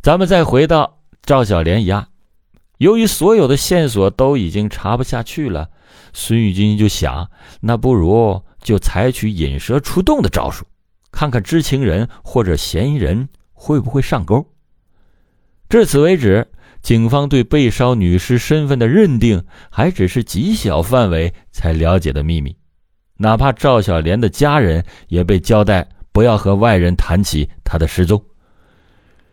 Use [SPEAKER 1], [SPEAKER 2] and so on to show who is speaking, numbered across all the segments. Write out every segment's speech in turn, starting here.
[SPEAKER 1] 咱们再回到赵小莲一案，由于所有的线索都已经查不下去了，孙玉军就想，那不如就采取引蛇出洞的招数，看看知情人或者嫌疑人会不会上钩。至此为止，警方对被烧女尸身份的认定还只是极小范围才了解的秘密，哪怕赵小莲的家人也被交代不要和外人谈起她的失踪。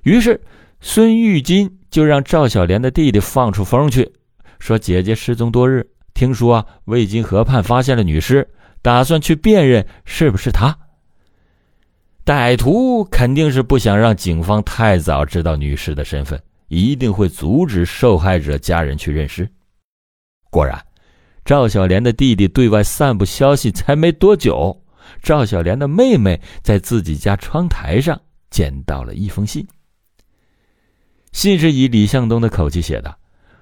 [SPEAKER 1] 于是，孙玉金就让赵小莲的弟弟放出风去，说姐姐失踪多日，听说啊渭金河畔发现了女尸，打算去辨认是不是她。歹徒肯定是不想让警方太早知道女尸的身份，一定会阻止受害者家人去认尸。果然，赵小莲的弟弟对外散布消息才没多久，赵小莲的妹妹在自己家窗台上捡到了一封信。信是以李向东的口气写的，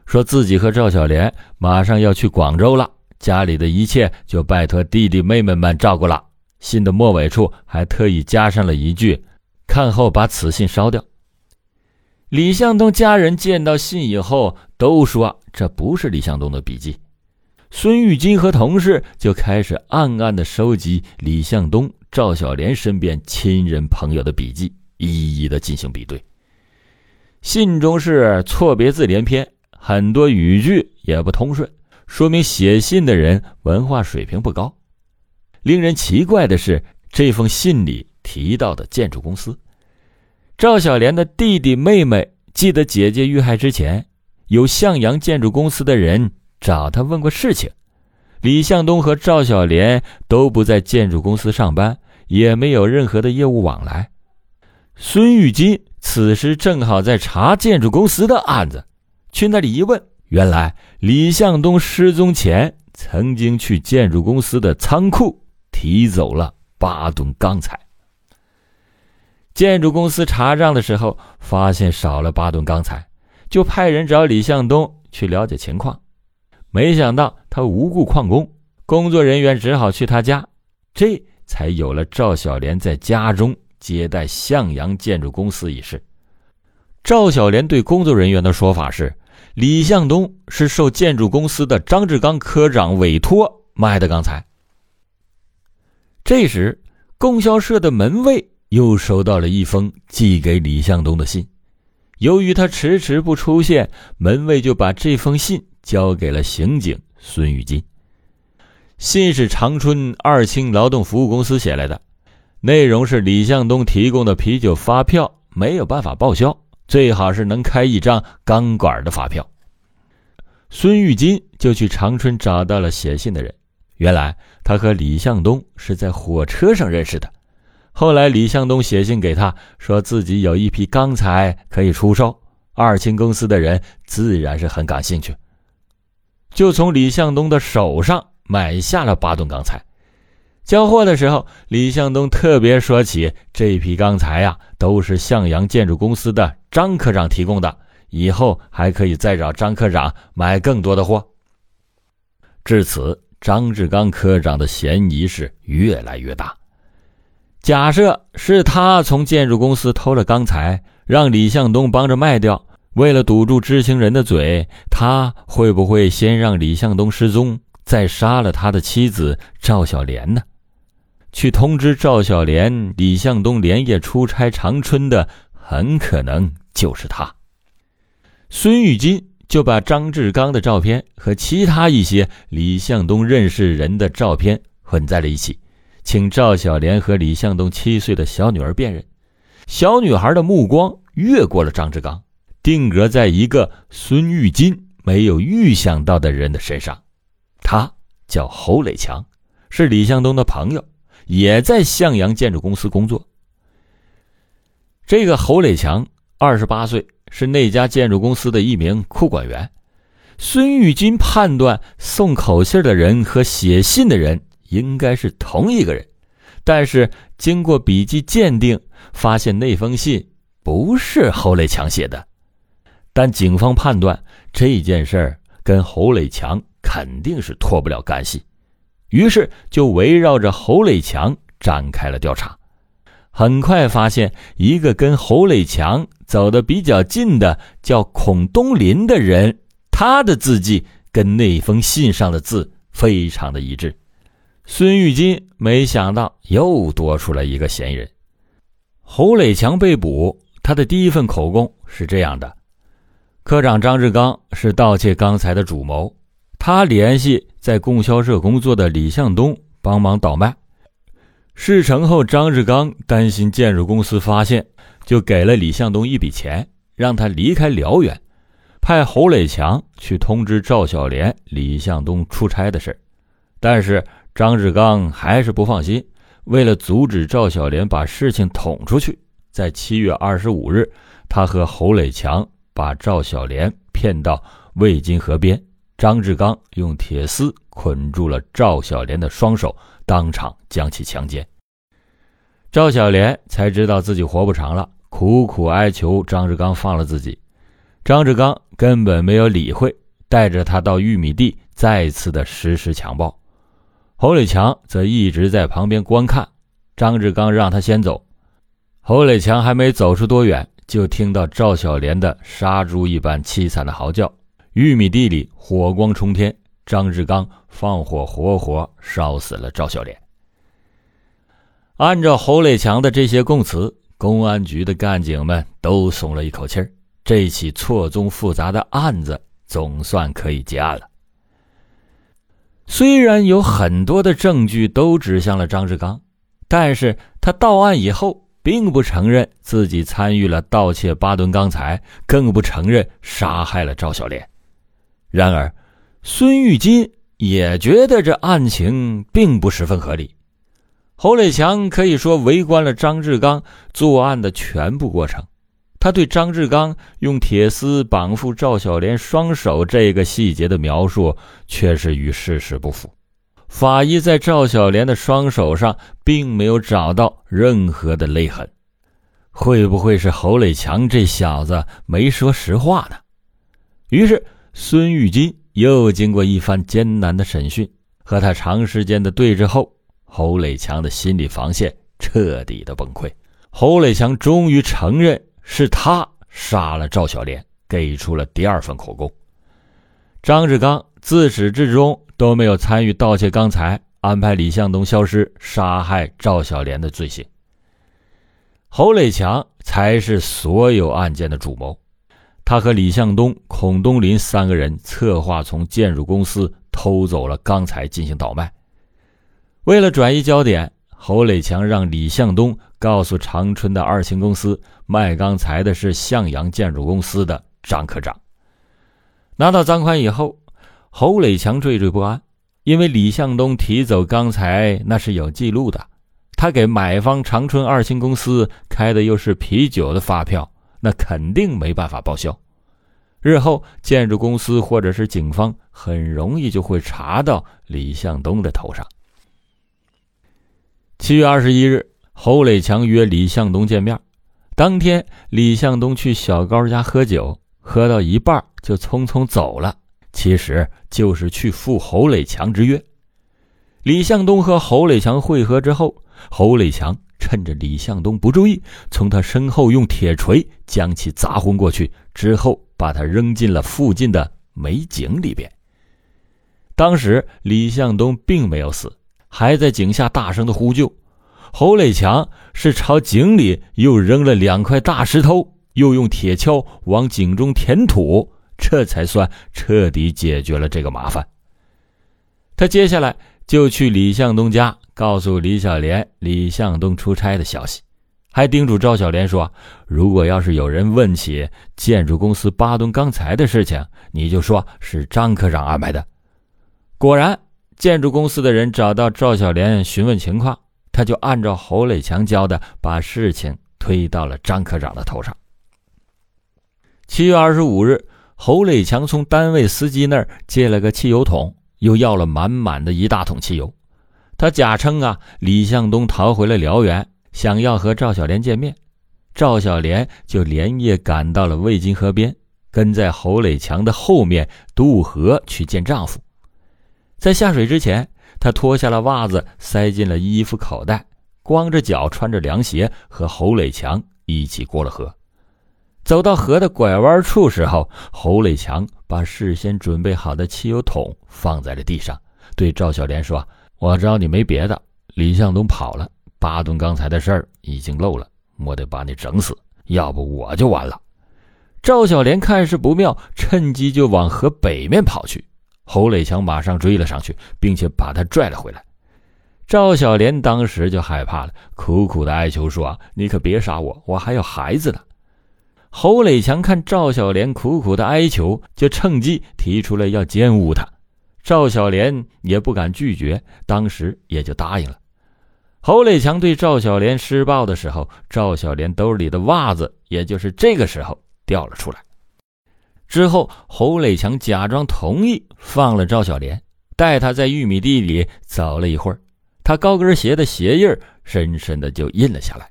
[SPEAKER 1] 说自己和赵小莲马上要去广州了，家里的一切就拜托弟弟妹妹们照顾了。信的末尾处还特意加上了一句：“看后把此信烧掉。”李向东家人见到信以后都说这不是李向东的笔迹。孙玉金和同事就开始暗暗的收集李向东、赵小莲身边亲人朋友的笔记，一一的进行比对。信中是错别字连篇，很多语句也不通顺，说明写信的人文化水平不高。令人奇怪的是，这封信里提到的建筑公司，赵小莲的弟弟妹妹记得姐姐遇害之前，有向阳建筑公司的人找他问过事情。李向东和赵小莲都不在建筑公司上班，也没有任何的业务往来。孙玉金。此时正好在查建筑公司的案子，去那里一问，原来李向东失踪前曾经去建筑公司的仓库提走了八吨钢材。建筑公司查账的时候发现少了八吨钢材，就派人找李向东去了解情况，没想到他无故旷工，工作人员只好去他家，这才有了赵小莲在家中。接待向阳建筑公司一事，赵小莲对工作人员的说法是：李向东是受建筑公司的张志刚科长委托卖的钢材。这时，供销社的门卫又收到了一封寄给李向东的信，由于他迟迟不出现，门卫就把这封信交给了刑警孙玉金。信是长春二轻劳动服务公司写来的。内容是李向东提供的啤酒发票没有办法报销，最好是能开一张钢管的发票。孙玉金就去长春找到了写信的人，原来他和李向东是在火车上认识的。后来李向东写信给他，说自己有一批钢材可以出售，二轻公司的人自然是很感兴趣，就从李向东的手上买下了八吨钢材。交货的时候，李向东特别说起这批钢材呀，都是向阳建筑公司的张科长提供的，以后还可以再找张科长买更多的货。至此，张志刚科长的嫌疑是越来越大。假设是他从建筑公司偷了钢材，让李向东帮着卖掉，为了堵住知情人的嘴，他会不会先让李向东失踪，再杀了他的妻子赵小莲呢？去通知赵小莲，李向东连夜出差长春的，很可能就是他。孙玉金就把张志刚的照片和其他一些李向东认识人的照片混在了一起，请赵小莲和李向东七岁的小女儿辨认。小女孩的目光越过了张志刚，定格在一个孙玉金没有预想到的人的身上，他叫侯磊强，是李向东的朋友。也在向阳建筑公司工作。这个侯磊强二十八岁，是那家建筑公司的一名库管员。孙玉金判断送口信的人和写信的人应该是同一个人，但是经过笔迹鉴定，发现那封信不是侯磊强写的。但警方判断这件事儿跟侯磊强肯定是脱不了干系。于是就围绕着侯磊强展开了调查。很快发现一个跟侯磊强走得比较近的叫孔东林的人，他的字迹跟那封信上的字非常的一致。孙玉金没想到又多出了一个嫌疑人。侯磊强被捕，他的第一份口供是这样的：科长张志刚是盗窃钢材的主谋，他联系在供销社工作的李向东帮忙倒卖。事成后，张志刚担心建筑公司发现，就给了李向东一笔钱，让他离开辽源，派侯磊强去通知赵小莲、李向东出差的事但是。张志刚还是不放心，为了阻止赵小莲把事情捅出去，在七月二十五日，他和侯磊强把赵小莲骗到渭金河边，张志刚用铁丝捆住了赵小莲的双手，当场将其强奸。赵小莲才知道自己活不长了，苦苦哀求张志刚放了自己，张志刚根本没有理会，带着他到玉米地，再次的实施强暴。侯磊强则一直在旁边观看，张志刚让他先走。侯磊强还没走出多远，就听到赵小莲的杀猪一般凄惨的嚎叫。玉米地里火光冲天，张志刚放火活活烧死了赵小莲。按照侯磊强的这些供词，公安局的干警们都松了一口气儿，这起错综复杂的案子总算可以结案了。虽然有很多的证据都指向了张志刚，但是他到案以后，并不承认自己参与了盗窃八吨钢材，更不承认杀害了赵小莲。然而，孙玉金也觉得这案情并不十分合理。侯磊强可以说围观了张志刚作案的全部过程。他对张志刚用铁丝绑缚赵小莲双手这个细节的描述却是与事实不符。法医在赵小莲的双手上并没有找到任何的勒痕，会不会是侯磊强这小子没说实话呢？于是孙玉金又经过一番艰难的审讯和他长时间的对峙后，侯磊强的心理防线彻底的崩溃。侯磊强终于承认。是他杀了赵小莲，给出了第二份口供。张志刚自始至终都没有参与盗窃钢材、安排李向东消失、杀害赵小莲的罪行。侯磊强才是所有案件的主谋，他和李向东、孔东林三个人策划从建筑公司偷走了钢材进行倒卖。为了转移焦点。侯磊强让李向东告诉长春的二星公司，卖钢材的是向阳建筑公司的张科长。拿到赃款以后，侯磊强惴惴不安，因为李向东提走钢材那是有记录的，他给买方长春二星公司开的又是啤酒的发票，那肯定没办法报销。日后建筑公司或者是警方很容易就会查到李向东的头上。七月二十一日，侯磊强约李向东见面。当天，李向东去小高家喝酒，喝到一半就匆匆走了，其实就是去赴侯磊强之约。李向东和侯磊强会合之后，侯磊强趁着李向东不注意，从他身后用铁锤将其砸昏过去，之后把他扔进了附近的煤井里边。当时李向东并没有死。还在井下大声的呼救，侯磊强是朝井里又扔了两块大石头，又用铁锹往井中填土，这才算彻底解决了这个麻烦。他接下来就去李向东家，告诉李小莲李向东出差的消息，还叮嘱赵小莲说：“如果要是有人问起建筑公司八吨钢材的事情，你就说是张科长安排的。”果然。建筑公司的人找到赵小莲询问情况，他就按照侯磊强教的，把事情推到了张科长的头上。七月二十五日，侯磊强从单位司机那儿借了个汽油桶，又要了满满的一大桶汽油。他假称啊，李向东逃回了辽源，想要和赵小莲见面。赵小莲就连夜赶到了渭津河边，跟在侯磊强的后面渡河去见丈夫。在下水之前，他脱下了袜子，塞进了衣服口袋，光着脚，穿着凉鞋，和侯磊强一起过了河。走到河的拐弯处时候，侯磊强把事先准备好的汽油桶放在了地上，对赵小莲说：“我知道你没别的，李向东跑了，巴顿刚才的事儿已经漏了，我得把你整死，要不我就完了。”赵小莲看势不妙，趁机就往河北面跑去。侯磊强马上追了上去，并且把他拽了回来。赵小莲当时就害怕了，苦苦的哀求说：“你可别杀我，我还有孩子呢。”侯磊强看赵小莲苦苦的哀求，就趁机提出了要奸污她。赵小莲也不敢拒绝，当时也就答应了。侯磊强对赵小莲施暴的时候，赵小莲兜里的袜子，也就是这个时候。掉了出来。之后，侯磊强假装同意，放了赵小莲，带她在玉米地里走了一会儿。他高跟鞋的鞋印深深的就印了下来，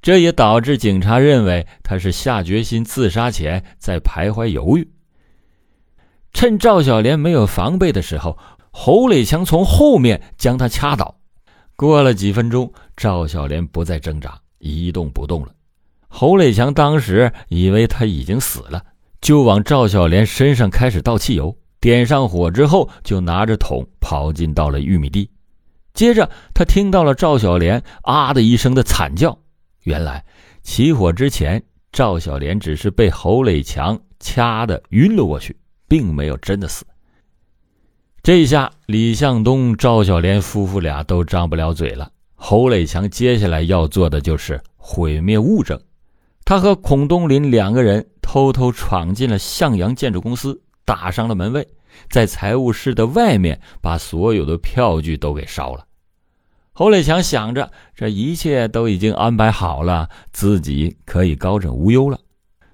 [SPEAKER 1] 这也导致警察认为他是下决心自杀前在徘徊犹豫。趁赵小莲没有防备的时候，侯磊强从后面将她掐倒。过了几分钟，赵小莲不再挣扎，一动不动了。侯磊强当时以为他已经死了，就往赵小莲身上开始倒汽油，点上火之后，就拿着桶跑进到了玉米地。接着，他听到了赵小莲啊的一声的惨叫。原来，起火之前，赵小莲只是被侯磊强掐的晕了过去，并没有真的死。这下，李向东、赵小莲夫妇俩都张不了嘴了。侯磊强接下来要做的就是毁灭物证。他和孔东林两个人偷偷闯进了向阳建筑公司，打伤了门卫，在财务室的外面把所有的票据都给烧了。侯磊强想着，这一切都已经安排好了，自己可以高枕无忧了。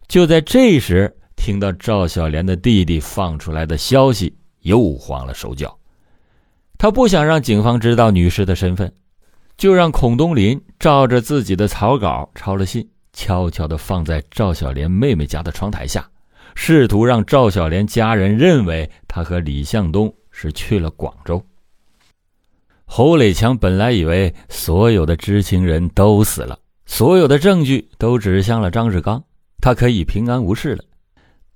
[SPEAKER 1] 就在这时，听到赵小莲的弟弟放出来的消息，又慌了手脚。他不想让警方知道女士的身份，就让孔东林照着自己的草稿抄了信。悄悄地放在赵小莲妹妹家的窗台下，试图让赵小莲家人认为他和李向东是去了广州。侯磊强本来以为所有的知情人都死了，所有的证据都指向了张志刚，他可以平安无事了。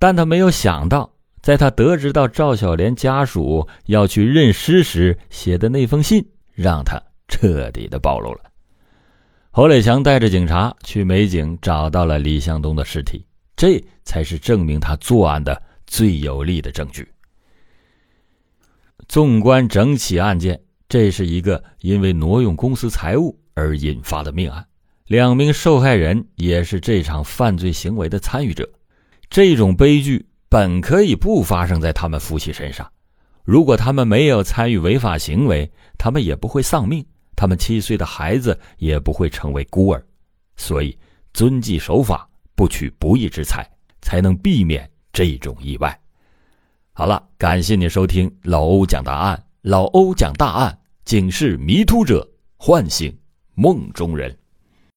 [SPEAKER 1] 但他没有想到，在他得知到赵小莲家属要去认尸时写的那封信，让他彻底的暴露了。侯磊强带着警察去美景，找到了李向东的尸体，这才是证明他作案的最有力的证据。纵观整起案件，这是一个因为挪用公司财物而引发的命案，两名受害人也是这场犯罪行为的参与者。这种悲剧本可以不发生在他们夫妻身上，如果他们没有参与违法行为，他们也不会丧命。他们七岁的孩子也不会成为孤儿，所以遵纪守法，不取不义之财，才能避免这种意外。好了，感谢你收听老欧讲大案，老欧讲大案，警示迷途者，唤醒梦中人。